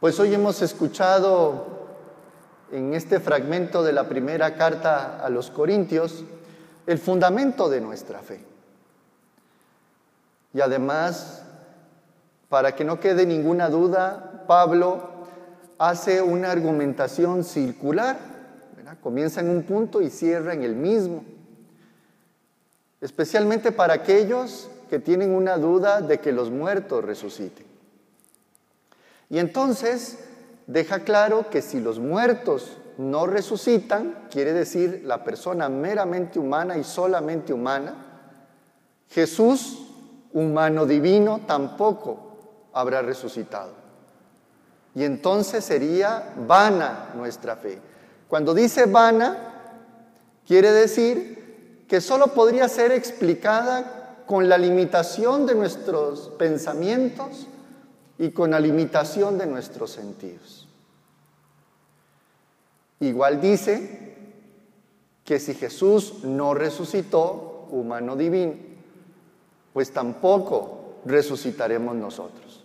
Pues hoy hemos escuchado en este fragmento de la primera carta a los Corintios el fundamento de nuestra fe. Y además, para que no quede ninguna duda, Pablo hace una argumentación circular. Comienza en un punto y cierra en el mismo. Especialmente para aquellos que tienen una duda de que los muertos resuciten. Y entonces deja claro que si los muertos no resucitan, quiere decir la persona meramente humana y solamente humana, Jesús, humano divino, tampoco habrá resucitado. Y entonces sería vana nuestra fe. Cuando dice vana, quiere decir que solo podría ser explicada con la limitación de nuestros pensamientos y con la limitación de nuestros sentidos. Igual dice que si Jesús no resucitó, humano divino, pues tampoco resucitaremos nosotros.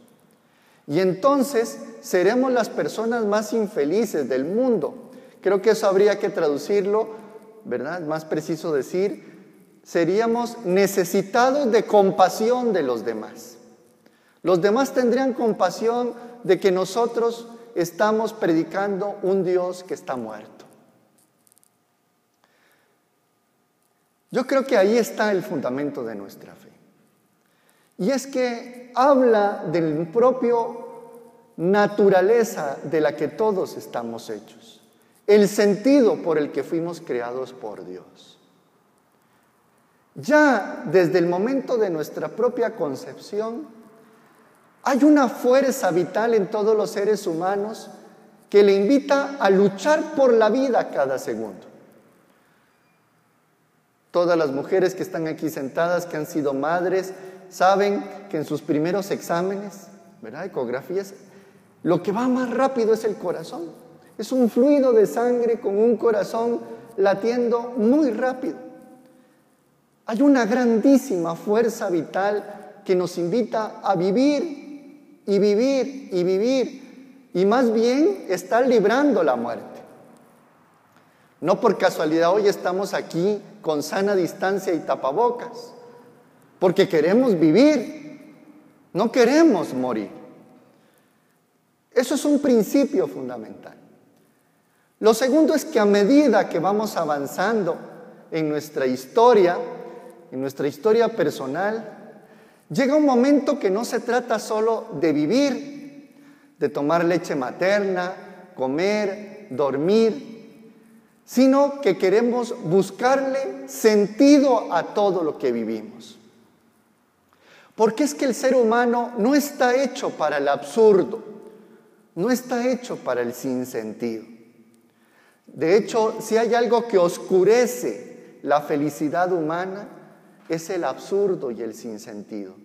Y entonces seremos las personas más infelices del mundo. Creo que eso habría que traducirlo, ¿verdad? Más preciso decir, seríamos necesitados de compasión de los demás. Los demás tendrían compasión de que nosotros estamos predicando un Dios que está muerto. Yo creo que ahí está el fundamento de nuestra fe. Y es que habla del propio naturaleza de la que todos estamos hechos, el sentido por el que fuimos creados por Dios. Ya desde el momento de nuestra propia concepción, hay una fuerza vital en todos los seres humanos que le invita a luchar por la vida cada segundo. Todas las mujeres que están aquí sentadas, que han sido madres, saben que en sus primeros exámenes. Ecografías, lo que va más rápido es el corazón. Es un fluido de sangre con un corazón latiendo muy rápido. Hay una grandísima fuerza vital que nos invita a vivir y vivir y vivir y más bien estar librando la muerte. No por casualidad hoy estamos aquí con sana distancia y tapabocas, porque queremos vivir, no queremos morir. Eso es un principio fundamental. Lo segundo es que a medida que vamos avanzando en nuestra historia, en nuestra historia personal, Llega un momento que no se trata solo de vivir, de tomar leche materna, comer, dormir, sino que queremos buscarle sentido a todo lo que vivimos. Porque es que el ser humano no está hecho para el absurdo, no está hecho para el sinsentido. De hecho, si hay algo que oscurece la felicidad humana, es el absurdo y el sinsentido.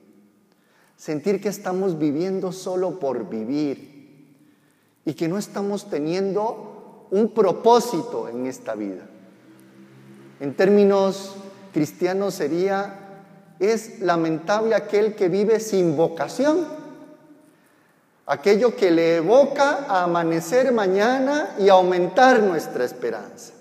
Sentir que estamos viviendo solo por vivir y que no estamos teniendo un propósito en esta vida. En términos cristianos sería, es lamentable aquel que vive sin vocación, aquello que le evoca a amanecer mañana y aumentar nuestra esperanza.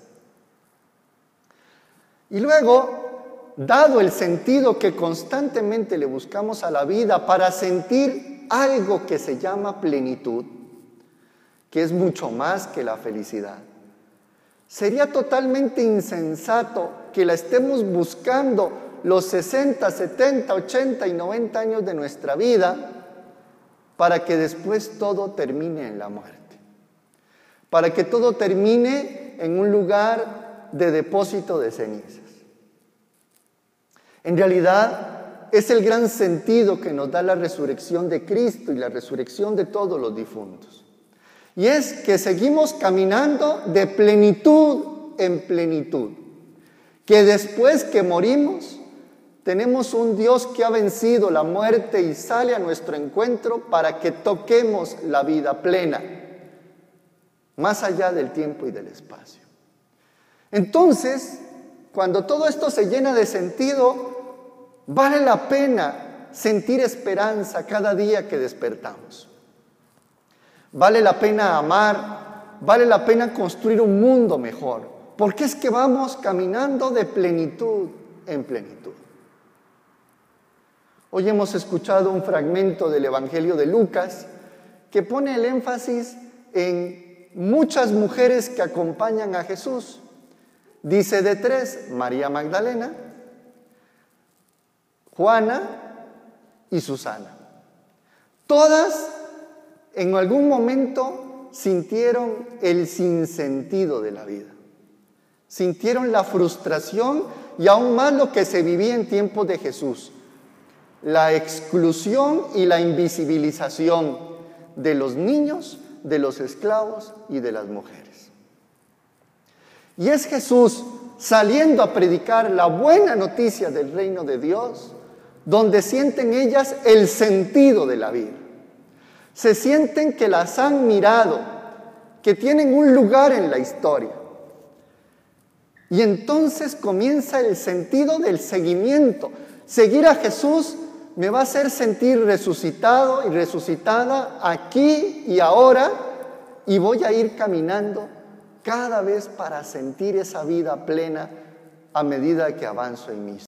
Y luego dado el sentido que constantemente le buscamos a la vida para sentir algo que se llama plenitud, que es mucho más que la felicidad. Sería totalmente insensato que la estemos buscando los 60, 70, 80 y 90 años de nuestra vida para que después todo termine en la muerte. Para que todo termine en un lugar de depósito de cenizas. En realidad es el gran sentido que nos da la resurrección de Cristo y la resurrección de todos los difuntos. Y es que seguimos caminando de plenitud en plenitud. Que después que morimos, tenemos un Dios que ha vencido la muerte y sale a nuestro encuentro para que toquemos la vida plena, más allá del tiempo y del espacio. Entonces, cuando todo esto se llena de sentido, Vale la pena sentir esperanza cada día que despertamos. Vale la pena amar, vale la pena construir un mundo mejor, porque es que vamos caminando de plenitud en plenitud. Hoy hemos escuchado un fragmento del Evangelio de Lucas que pone el énfasis en muchas mujeres que acompañan a Jesús. Dice de tres, María Magdalena, Juana y Susana. Todas en algún momento sintieron el sinsentido de la vida. Sintieron la frustración y aún más lo que se vivía en tiempos de Jesús. La exclusión y la invisibilización de los niños, de los esclavos y de las mujeres. Y es Jesús saliendo a predicar la buena noticia del reino de Dios, donde sienten ellas el sentido de la vida. Se sienten que las han mirado, que tienen un lugar en la historia. Y entonces comienza el sentido del seguimiento. Seguir a Jesús me va a hacer sentir resucitado y resucitada aquí y ahora y voy a ir caminando cada vez para sentir esa vida plena a medida que avanzo en mi.